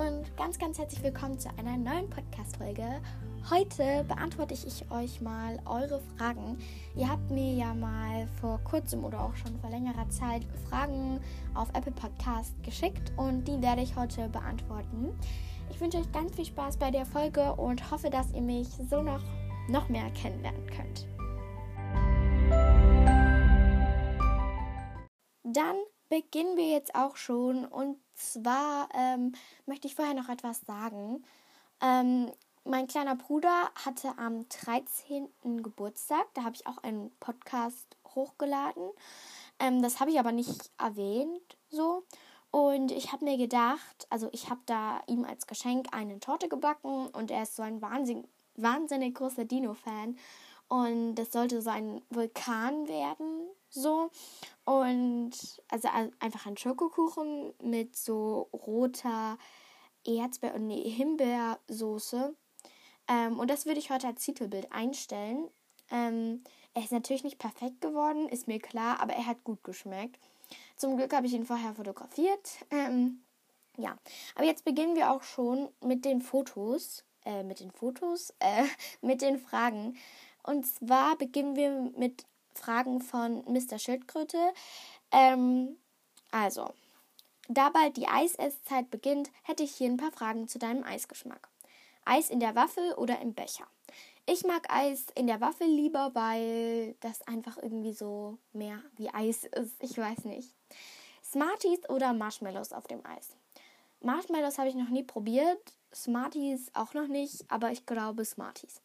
und ganz, ganz herzlich willkommen zu einer neuen Podcast-Folge. Heute beantworte ich euch mal eure Fragen. Ihr habt mir ja mal vor kurzem oder auch schon vor längerer Zeit Fragen auf Apple Podcast geschickt und die werde ich heute beantworten. Ich wünsche euch ganz viel Spaß bei der Folge und hoffe, dass ihr mich so noch, noch mehr kennenlernen könnt. Dann beginnen wir jetzt auch schon. Und zwar ähm, möchte ich vorher noch etwas sagen. Ähm, mein kleiner Bruder hatte am 13. Geburtstag. Da habe ich auch einen Podcast hochgeladen. Ähm, das habe ich aber nicht erwähnt so. Und ich habe mir gedacht, also ich habe da ihm als Geschenk eine Torte gebacken und er ist so ein wahnsinnig, wahnsinnig großer Dino-Fan. Und das sollte so ein Vulkan werden, so. Und also einfach ein Schokokuchen mit so roter Erdbeer- und nee, Himbeersoße. Ähm, und das würde ich heute als Titelbild einstellen. Ähm, er ist natürlich nicht perfekt geworden, ist mir klar, aber er hat gut geschmeckt. Zum Glück habe ich ihn vorher fotografiert. Ähm, ja, aber jetzt beginnen wir auch schon mit den Fotos. Äh, mit den Fotos, äh, mit den Fragen. Und zwar beginnen wir mit Fragen von Mr. Schildkröte. Ähm, also, da bald die Eisesszeit beginnt, hätte ich hier ein paar Fragen zu deinem Eisgeschmack. Eis in der Waffel oder im Becher? Ich mag Eis in der Waffel lieber, weil das einfach irgendwie so mehr wie Eis ist. Ich weiß nicht. Smarties oder Marshmallows auf dem Eis? Marshmallows habe ich noch nie probiert. Smarties auch noch nicht, aber ich glaube Smarties.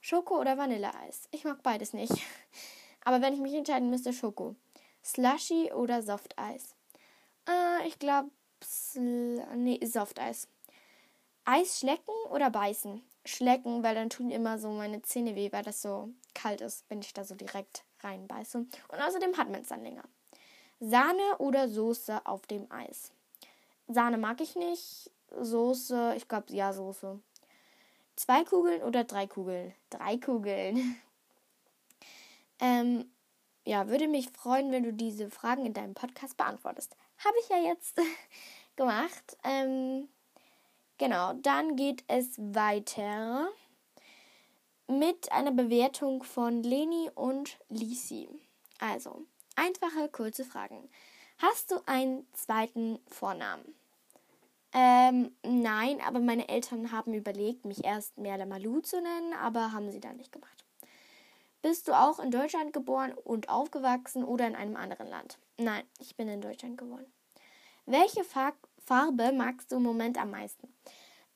Schoko oder Vanilleeis? Ich mag beides nicht. Aber wenn ich mich entscheiden müsste, Schoko. Slushy oder Softeis? Äh, ich glaube, nee, Softeis. Eis schlecken oder beißen? Schlecken, weil dann tun immer so meine Zähne weh, weil das so kalt ist, wenn ich da so direkt reinbeiße. Und außerdem hat man es dann länger. Sahne oder Soße auf dem Eis? Sahne mag ich nicht. Soße, ich glaube, ja, Soße. Zwei Kugeln oder drei Kugeln? Drei Kugeln. Ähm, ja, würde mich freuen, wenn du diese Fragen in deinem Podcast beantwortest. Habe ich ja jetzt gemacht. Ähm, genau, dann geht es weiter mit einer Bewertung von Leni und Lisi. Also, einfache, kurze Fragen. Hast du einen zweiten Vornamen? Ähm, nein, aber meine Eltern haben überlegt, mich erst Merle Malu zu nennen, aber haben sie dann nicht gemacht. Bist du auch in Deutschland geboren und aufgewachsen oder in einem anderen Land? Nein, ich bin in Deutschland geboren. Welche Far Farbe magst du im Moment am meisten?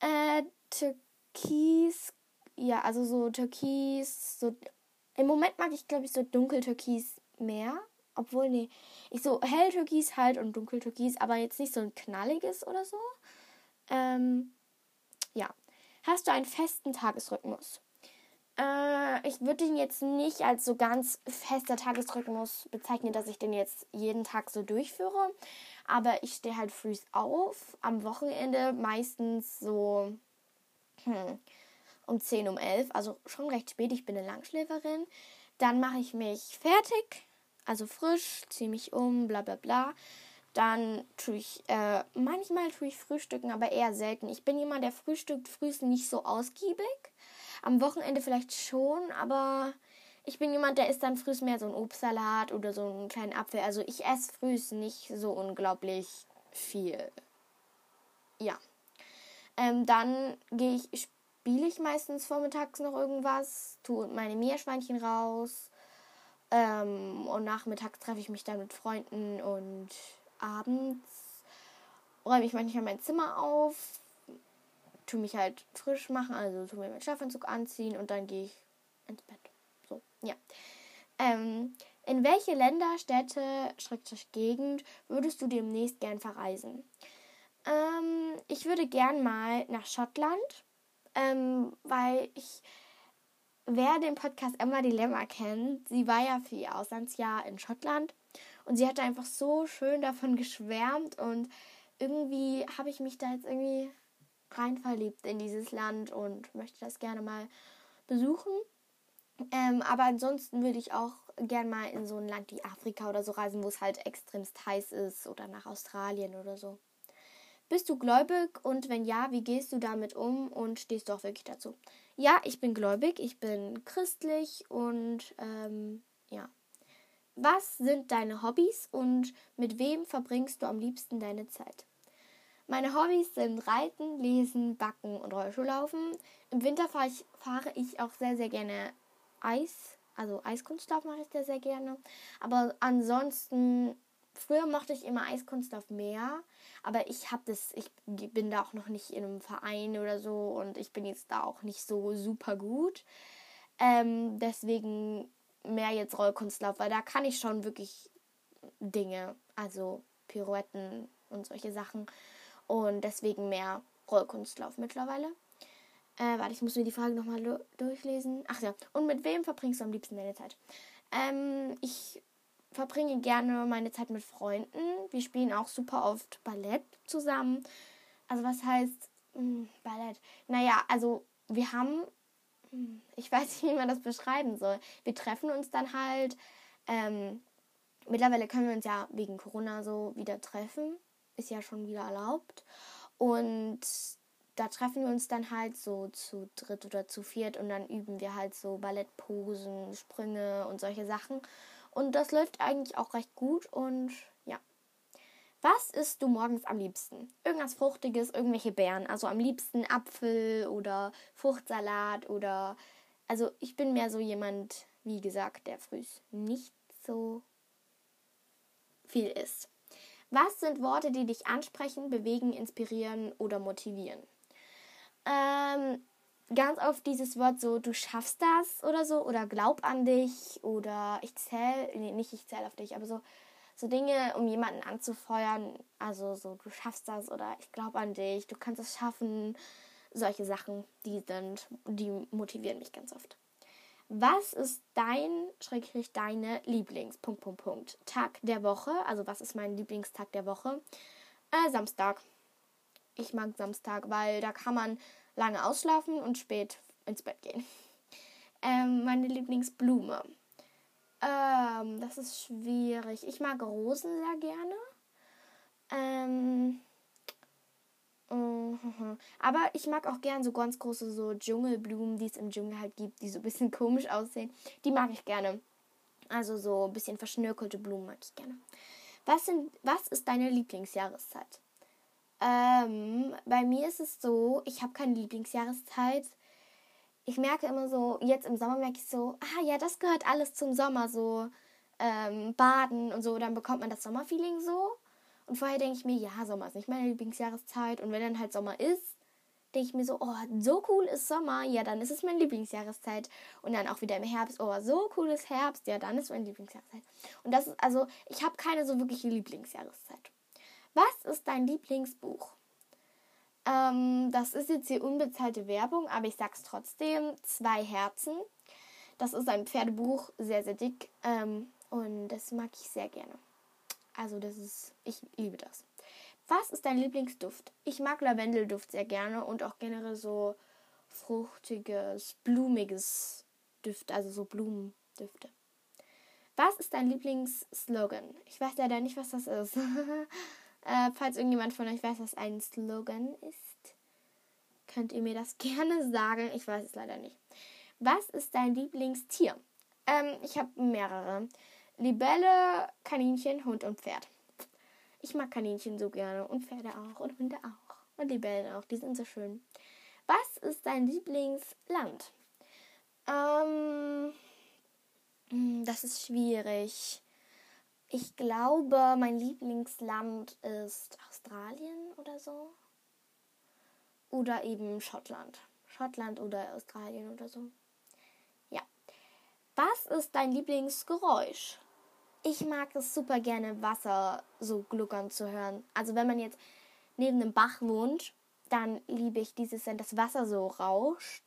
Äh, Türkis, ja, also so Türkis, so. Im Moment mag ich, glaube ich, so dunkeltürkis mehr. Obwohl, nee, ich so hell Türkis halt und dunkeltürkis, aber jetzt nicht so ein knalliges oder so. Ähm, ja. Hast du einen festen Tagesrhythmus? Äh, ich würde ihn jetzt nicht als so ganz fester Tagesrhythmus bezeichnen, dass ich den jetzt jeden Tag so durchführe. Aber ich stehe halt früh auf. Am Wochenende meistens so hm, um 10, um 11. Also schon recht spät. Ich bin eine Langschläferin. Dann mache ich mich fertig. Also frisch, ziehe mich um, bla bla bla. Dann tue ich, äh, manchmal tue ich frühstücken, aber eher selten. Ich bin jemand, der frühstückt frühst nicht so ausgiebig. Am Wochenende vielleicht schon, aber ich bin jemand, der isst dann frühs mehr so ein Obstsalat oder so einen kleinen Apfel. Also ich esse frühs nicht so unglaublich viel. Ja. Ähm, dann gehe ich, spiele ich meistens vormittags noch irgendwas, tue meine Meerschweinchen raus. Ähm, und nachmittags treffe ich mich dann mit Freunden und abends räume ich manchmal mein Zimmer auf, tu mich halt frisch machen, also tu mir meinen Schlafanzug anziehen und dann gehe ich ins Bett. So, ja. Ähm, in welche Länder, Städte, Schrägstrich Gegend würdest du demnächst gern verreisen? Ähm, ich würde gern mal nach Schottland, ähm, weil ich, wer den Podcast Emma Dilemma kennt, sie war ja für ihr Auslandsjahr in Schottland und sie hatte einfach so schön davon geschwärmt und irgendwie habe ich mich da jetzt irgendwie rein verliebt in dieses Land und möchte das gerne mal besuchen. Ähm, aber ansonsten würde ich auch gerne mal in so ein Land wie Afrika oder so reisen, wo es halt extremst heiß ist oder nach Australien oder so. Bist du gläubig und wenn ja, wie gehst du damit um und stehst du auch wirklich dazu? Ja, ich bin gläubig, ich bin christlich und ähm, ja. Was sind deine Hobbys und mit wem verbringst du am liebsten deine Zeit? Meine Hobbys sind Reiten, Lesen, Backen und Rollschuhlaufen. Im Winter fahre ich, fahre ich auch sehr, sehr gerne Eis. Also Eiskunstlauf mache ich sehr, sehr gerne. Aber ansonsten, früher mochte ich immer Eiskunstlauf mehr. Aber ich habe das, ich bin da auch noch nicht in einem Verein oder so und ich bin jetzt da auch nicht so super gut. Ähm, deswegen mehr jetzt Rollkunstlauf, weil da kann ich schon wirklich Dinge, also Pirouetten und solche Sachen. Und deswegen mehr Rollkunstlauf mittlerweile. Äh, warte, ich muss mir die Frage nochmal durchlesen. Ach ja, und mit wem verbringst du am liebsten deine Zeit? Ähm, ich verbringe gerne meine Zeit mit Freunden. Wir spielen auch super oft Ballett zusammen. Also was heißt mh, hm, Ballett? Naja, also wir haben, hm, ich weiß nicht, wie man das beschreiben soll. Wir treffen uns dann halt. Ähm, mittlerweile können wir uns ja wegen Corona so wieder treffen ist ja schon wieder erlaubt. Und da treffen wir uns dann halt so zu dritt oder zu viert und dann üben wir halt so Ballettposen, Sprünge und solche Sachen. Und das läuft eigentlich auch recht gut und ja. Was isst du morgens am liebsten? Irgendwas Fruchtiges, irgendwelche Beeren. Also am liebsten Apfel oder Fruchtsalat oder. Also ich bin mehr so jemand, wie gesagt, der früh nicht so viel isst. Was sind Worte, die dich ansprechen, bewegen, inspirieren oder motivieren? Ähm, ganz oft dieses Wort so, du schaffst das oder so, oder glaub an dich, oder ich zähle, nee, nicht ich zähle auf dich, aber so, so Dinge, um jemanden anzufeuern, also so, du schaffst das, oder ich glaube an dich, du kannst es schaffen, solche Sachen, die sind, die motivieren mich ganz oft. Was ist dein, schrägstrich deine Lieblings, Punkt, Punkt, Punkt, Tag der Woche? Also was ist mein Lieblingstag der Woche? Äh, Samstag. Ich mag Samstag, weil da kann man lange ausschlafen und spät ins Bett gehen. Ähm, meine Lieblingsblume. Ähm, das ist schwierig. Ich mag Rosen sehr gerne. Ähm, Mhm. Aber ich mag auch gern so ganz große so Dschungelblumen, die es im Dschungel halt gibt, die so ein bisschen komisch aussehen. Die mag ich gerne. Also so ein bisschen verschnörkelte Blumen mag ich gerne. Was, sind, was ist deine Lieblingsjahreszeit? Ähm, bei mir ist es so, ich habe keine Lieblingsjahreszeit. Ich merke immer so, jetzt im Sommer merke ich so, ah ja, das gehört alles zum Sommer, so ähm, Baden und so, dann bekommt man das Sommerfeeling so. Und vorher denke ich mir, ja, Sommer ist nicht meine Lieblingsjahreszeit. Und wenn dann halt Sommer ist, denke ich mir so, oh, so cool ist Sommer, ja, dann ist es meine Lieblingsjahreszeit. Und dann auch wieder im Herbst, oh, so cool ist Herbst, ja, dann ist meine Lieblingsjahreszeit. Und das ist, also, ich habe keine so wirkliche Lieblingsjahreszeit. Was ist dein Lieblingsbuch? Ähm, das ist jetzt hier unbezahlte Werbung, aber ich sag's trotzdem. Zwei Herzen. Das ist ein Pferdebuch, sehr, sehr dick. Ähm, und das mag ich sehr gerne. Also das ist, ich liebe das. Was ist dein Lieblingsduft? Ich mag Lavendelduft sehr gerne und auch generell so fruchtiges, blumiges Düfte, also so Blumendüfte. Was ist dein Lieblingsslogan? Ich weiß leider nicht, was das ist. äh, falls irgendjemand von euch weiß, was ein Slogan ist, könnt ihr mir das gerne sagen. Ich weiß es leider nicht. Was ist dein Lieblingstier? Ähm, ich habe mehrere. Libelle, Kaninchen, Hund und Pferd. Ich mag Kaninchen so gerne und Pferde auch und Hunde auch und Libellen auch. Die sind so schön. Was ist dein Lieblingsland? Ähm, hm, das ist schwierig. Ich glaube, mein Lieblingsland ist Australien oder so. Oder eben Schottland. Schottland oder Australien oder so. Ja. Was ist dein Lieblingsgeräusch? Ich mag es super gerne, Wasser so gluckern zu hören. Also wenn man jetzt neben einem Bach wohnt, dann liebe ich dieses, wenn das Wasser so rauscht.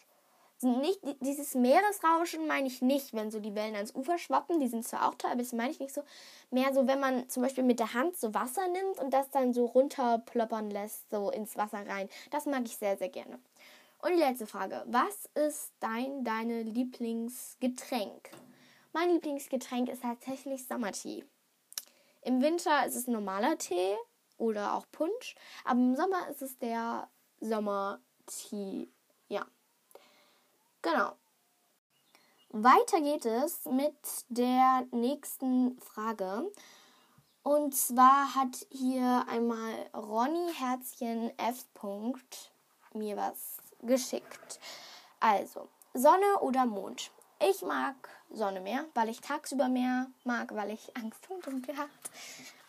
Nicht, dieses Meeresrauschen meine ich nicht, wenn so die Wellen ans Ufer schwappen, die sind zwar auch toll, aber das meine ich nicht so. Mehr so, wenn man zum Beispiel mit der Hand so Wasser nimmt und das dann so runterploppern lässt, so ins Wasser rein. Das mag ich sehr, sehr gerne. Und die letzte Frage. Was ist dein, deine Lieblingsgetränk? Mein Lieblingsgetränk ist tatsächlich Sommertee. Im Winter ist es normaler Tee oder auch Punsch. Aber im Sommer ist es der Sommertee. Ja. Genau. Weiter geht es mit der nächsten Frage. Und zwar hat hier einmal Ronny Herzchen F. mir was geschickt. Also, Sonne oder Mond? Ich mag Sonne mehr, weil ich tagsüber mehr mag, weil ich Angst vor Dunkel habe.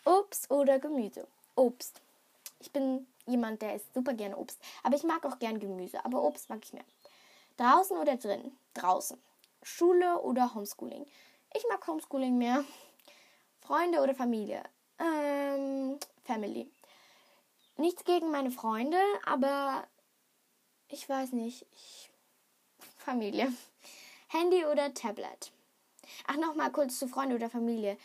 Obst oder Gemüse? Obst. Ich bin jemand, der isst super gerne Obst. Aber ich mag auch gern Gemüse. Aber Obst mag ich mehr. Draußen oder drin? Draußen. Schule oder Homeschooling? Ich mag Homeschooling mehr. Freunde oder Familie? Ähm, Family. Nichts gegen meine Freunde, aber ich weiß nicht. Ich, Familie. Handy oder Tablet? Ach, nochmal kurz zu Freunde oder Familie.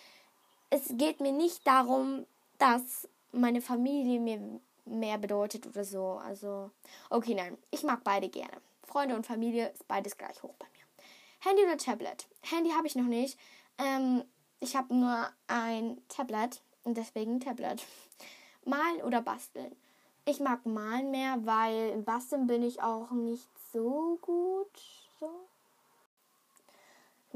Es geht mir nicht darum, dass meine Familie mir mehr bedeutet oder so. Also, okay, nein. Ich mag beide gerne. Freunde und Familie ist beides gleich hoch bei mir. Handy oder Tablet? Handy habe ich noch nicht. Ähm, ich habe nur ein Tablet und deswegen Tablet. Malen oder basteln? Ich mag malen mehr, weil im Basteln bin ich auch nicht so gut. So.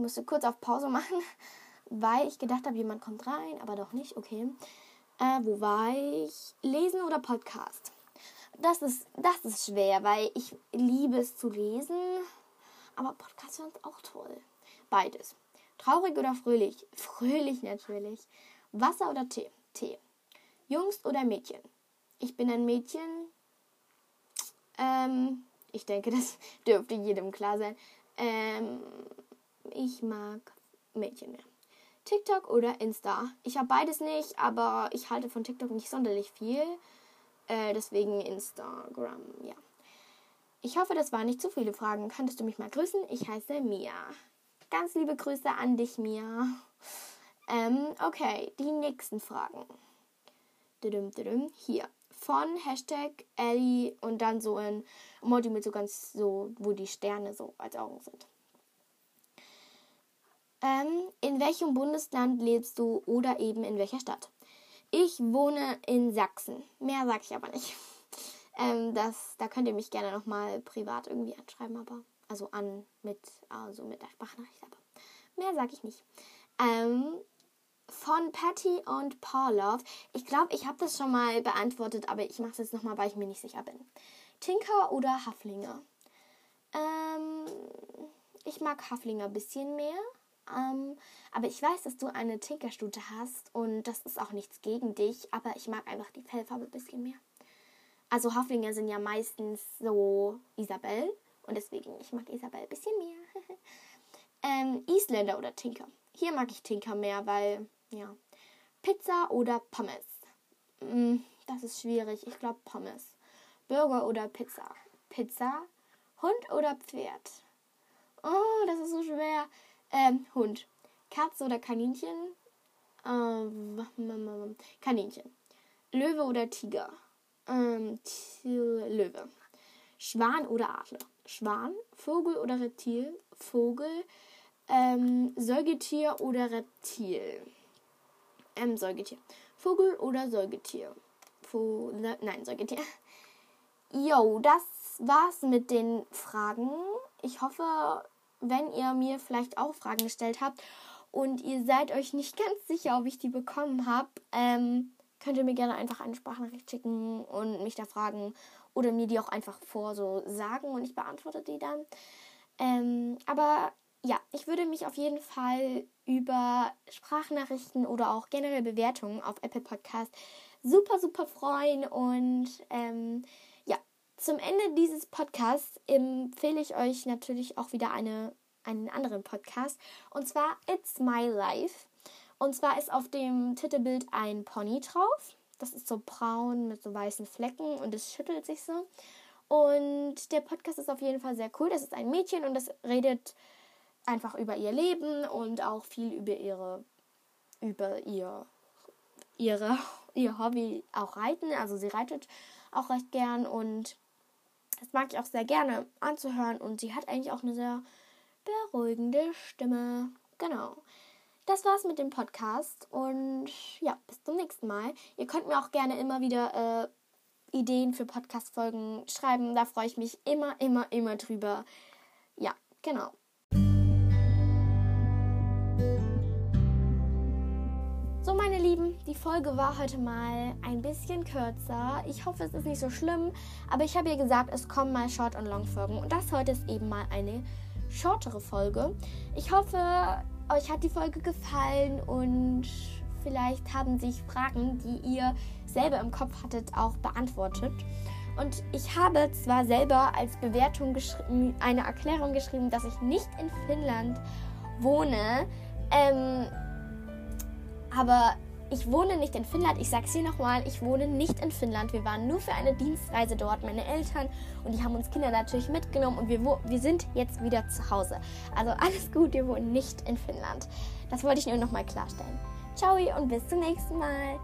Musste kurz auf Pause machen, weil ich gedacht habe, jemand kommt rein, aber doch nicht. Okay. Äh, wo war ich? Lesen oder Podcast? Das ist, das ist schwer, weil ich liebe es zu lesen. Aber Podcast hören ist auch toll. Beides. Traurig oder fröhlich? Fröhlich natürlich. Wasser oder Tee? Tee. Jungs oder Mädchen? Ich bin ein Mädchen. Ähm, ich denke, das dürfte jedem klar sein. Ähm, ich mag Mädchen mehr. TikTok oder Insta? Ich habe beides nicht, aber ich halte von TikTok nicht sonderlich viel. Äh, deswegen Instagram, ja. Ich hoffe, das waren nicht zu viele Fragen. Könntest du mich mal grüßen? Ich heiße Mia. Ganz liebe Grüße an dich, Mia. Ähm, okay, die nächsten Fragen. Hier. Von Hashtag Ellie und dann so ein Emoji mit so ganz so, wo die Sterne so als Augen sind. Ähm, in welchem Bundesland lebst du oder eben in welcher Stadt? Ich wohne in Sachsen. Mehr sage ich aber nicht. Ähm, das, da könnt ihr mich gerne nochmal privat irgendwie anschreiben, aber also an mit, also mit der Sprachnachricht, aber mehr sage ich nicht. Ähm, von Patty und Paulov. Ich glaube, ich habe das schon mal beantwortet, aber ich mache es jetzt nochmal, weil ich mir nicht sicher bin. Tinker oder Haflinger? Ähm, ich mag Haflinger ein bisschen mehr. Ähm, aber ich weiß, dass du eine Tinkerstute hast und das ist auch nichts gegen dich, aber ich mag einfach die Fellfarbe ein bisschen mehr. Also Haflinger sind ja meistens so Isabel und deswegen, ich mag Isabel ein bisschen mehr. ähm, Isländer oder Tinker. Hier mag ich Tinker mehr, weil, ja. Pizza oder Pommes? Mm, das ist schwierig. Ich glaube Pommes. Burger oder Pizza? Pizza. Hund oder Pferd? Oh, das ist so schwer. Ähm, Hund. Katze oder Kaninchen? Ähm, Kaninchen. Löwe oder Tiger? Ähm, Löwe. Schwan oder Adler? Schwan. Vogel oder Reptil? Vogel. Ähm, Säugetier oder Reptil? Ähm, Säugetier. Vogel oder Säugetier? Vo ne, nein, Säugetier. Jo, das war's mit den Fragen. Ich hoffe, wenn ihr mir vielleicht auch Fragen gestellt habt und ihr seid euch nicht ganz sicher, ob ich die bekommen habe, ähm, könnt ihr mir gerne einfach eine Sprachnachricht schicken und mich da fragen oder mir die auch einfach vor so sagen und ich beantworte die dann. Ähm, aber ja, ich würde mich auf jeden Fall über Sprachnachrichten oder auch generell Bewertungen auf Apple Podcast super, super freuen. Und ähm, zum Ende dieses Podcasts empfehle ich euch natürlich auch wieder eine, einen anderen Podcast. Und zwar It's My Life. Und zwar ist auf dem Titelbild ein Pony drauf. Das ist so braun mit so weißen Flecken und es schüttelt sich so. Und der Podcast ist auf jeden Fall sehr cool. Das ist ein Mädchen und das redet einfach über ihr Leben und auch viel über ihre über ihr ihre ihr Hobby auch reiten. Also sie reitet auch recht gern und das mag ich auch sehr gerne anzuhören und sie hat eigentlich auch eine sehr beruhigende Stimme. Genau. das war's mit dem Podcast und ja, bis zum nächsten Mal. Ihr könnt mir auch gerne immer wieder äh, Ideen für Podcast-Folgen schreiben. Da freue ich mich immer, immer, immer drüber. Ja, genau. Die Folge war heute mal ein bisschen kürzer. Ich hoffe, es ist nicht so schlimm, aber ich habe ja gesagt, es kommen mal Short- und Long-Folgen und das heute ist eben mal eine shortere Folge. Ich hoffe, euch hat die Folge gefallen und vielleicht haben sich Fragen, die ihr selber im Kopf hattet, auch beantwortet. Und ich habe zwar selber als Bewertung eine Erklärung geschrieben, dass ich nicht in Finnland wohne, ähm, aber ich wohne nicht in Finnland. Ich sag's hier nochmal, ich wohne nicht in Finnland. Wir waren nur für eine Dienstreise dort, meine Eltern. Und die haben uns Kinder natürlich mitgenommen und wir, wir sind jetzt wieder zu Hause. Also alles gut, wir wohnen nicht in Finnland. Das wollte ich nur nochmal klarstellen. Ciao und bis zum nächsten Mal.